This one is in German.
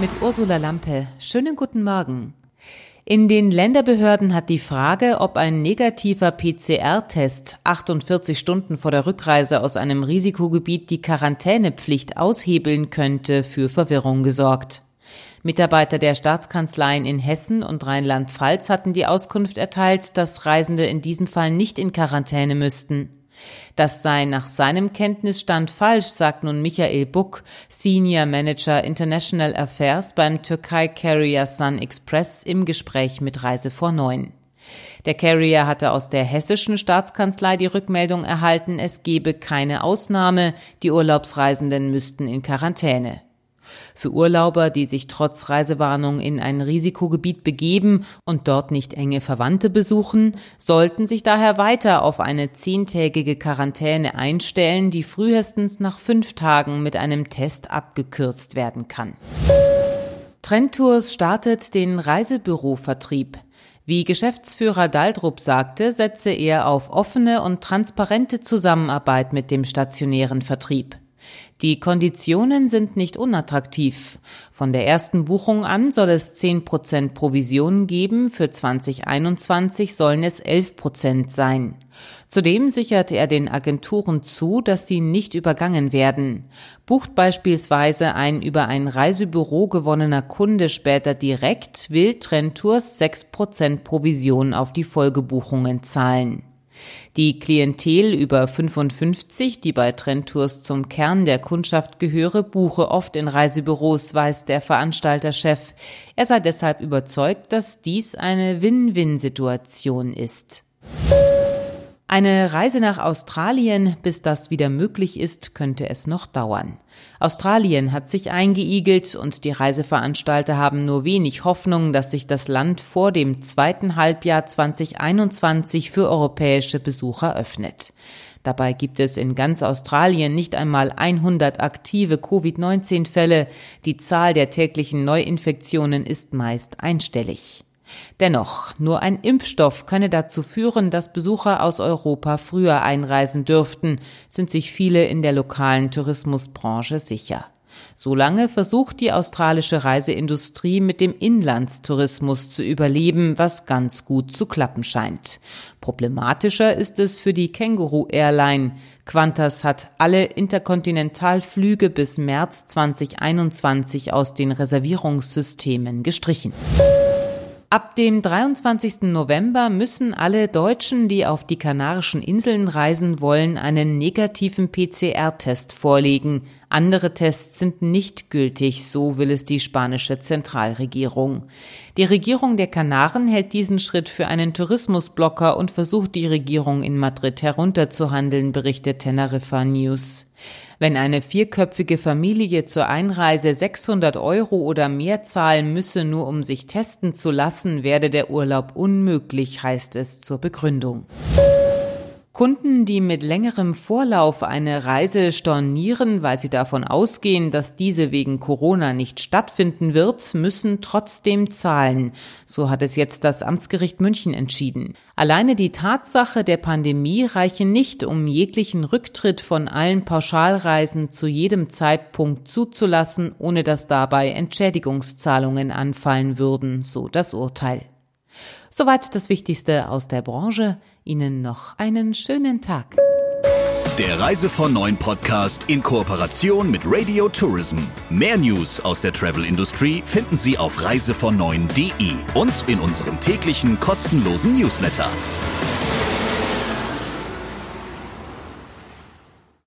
Mit Ursula Lampe. Schönen guten Morgen. In den Länderbehörden hat die Frage, ob ein negativer PCR-Test 48 Stunden vor der Rückreise aus einem Risikogebiet die Quarantänepflicht aushebeln könnte, für Verwirrung gesorgt. Mitarbeiter der Staatskanzleien in Hessen und Rheinland-Pfalz hatten die Auskunft erteilt, dass Reisende in diesem Fall nicht in Quarantäne müssten. Das sei nach seinem Kenntnisstand falsch, sagt nun Michael Buck, Senior Manager International Affairs beim Türkei-Carrier Sun Express im Gespräch mit Reise vor Neun. Der Carrier hatte aus der hessischen Staatskanzlei die Rückmeldung erhalten, es gebe keine Ausnahme, die Urlaubsreisenden müssten in Quarantäne. Für Urlauber, die sich trotz Reisewarnung in ein Risikogebiet begeben und dort nicht enge Verwandte besuchen, sollten sich daher weiter auf eine zehntägige Quarantäne einstellen, die frühestens nach fünf Tagen mit einem Test abgekürzt werden kann. Trendtours startet den Reisebürovertrieb. Wie Geschäftsführer Daldrup sagte, setze er auf offene und transparente Zusammenarbeit mit dem stationären Vertrieb. Die Konditionen sind nicht unattraktiv. Von der ersten Buchung an soll es 10% Provisionen geben, für 2021 sollen es 11% sein. Zudem sichert er den Agenturen zu, dass sie nicht übergangen werden. Bucht beispielsweise ein über ein Reisebüro gewonnener Kunde später direkt, will Trendtours 6% Provision auf die Folgebuchungen zahlen. Die Klientel über 55, die bei Trendtours zum Kern der Kundschaft gehöre, buche oft in Reisebüros, weiß der Veranstalterchef. Er sei deshalb überzeugt, dass dies eine Win-Win-Situation ist. Eine Reise nach Australien, bis das wieder möglich ist, könnte es noch dauern. Australien hat sich eingeigelt und die Reiseveranstalter haben nur wenig Hoffnung, dass sich das Land vor dem zweiten Halbjahr 2021 für europäische Besucher öffnet. Dabei gibt es in ganz Australien nicht einmal 100 aktive Covid-19-Fälle. Die Zahl der täglichen Neuinfektionen ist meist einstellig. Dennoch, nur ein Impfstoff könne dazu führen, dass Besucher aus Europa früher einreisen dürften, sind sich viele in der lokalen Tourismusbranche sicher. Solange versucht die australische Reiseindustrie mit dem Inlandstourismus zu überleben, was ganz gut zu klappen scheint. Problematischer ist es für die Känguru Airline. Qantas hat alle Interkontinentalflüge bis März 2021 aus den Reservierungssystemen gestrichen. Ab dem 23. November müssen alle Deutschen, die auf die Kanarischen Inseln reisen wollen, einen negativen PCR-Test vorlegen. Andere Tests sind nicht gültig, so will es die spanische Zentralregierung. Die Regierung der Kanaren hält diesen Schritt für einen Tourismusblocker und versucht die Regierung in Madrid herunterzuhandeln, berichtet Teneriffa News. Wenn eine vierköpfige Familie zur Einreise 600 Euro oder mehr zahlen müsse, nur um sich testen zu lassen, werde der Urlaub unmöglich, heißt es zur Begründung. Kunden, die mit längerem Vorlauf eine Reise stornieren, weil sie davon ausgehen, dass diese wegen Corona nicht stattfinden wird, müssen trotzdem zahlen. So hat es jetzt das Amtsgericht München entschieden. Alleine die Tatsache der Pandemie reiche nicht, um jeglichen Rücktritt von allen Pauschalreisen zu jedem Zeitpunkt zuzulassen, ohne dass dabei Entschädigungszahlungen anfallen würden, so das Urteil. Soweit das Wichtigste aus der Branche. Ihnen noch einen schönen Tag. Der Reise von Neuen Podcast in Kooperation mit Radio Tourism. Mehr News aus der Travel Industry finden Sie auf reisevon und in unserem täglichen kostenlosen Newsletter.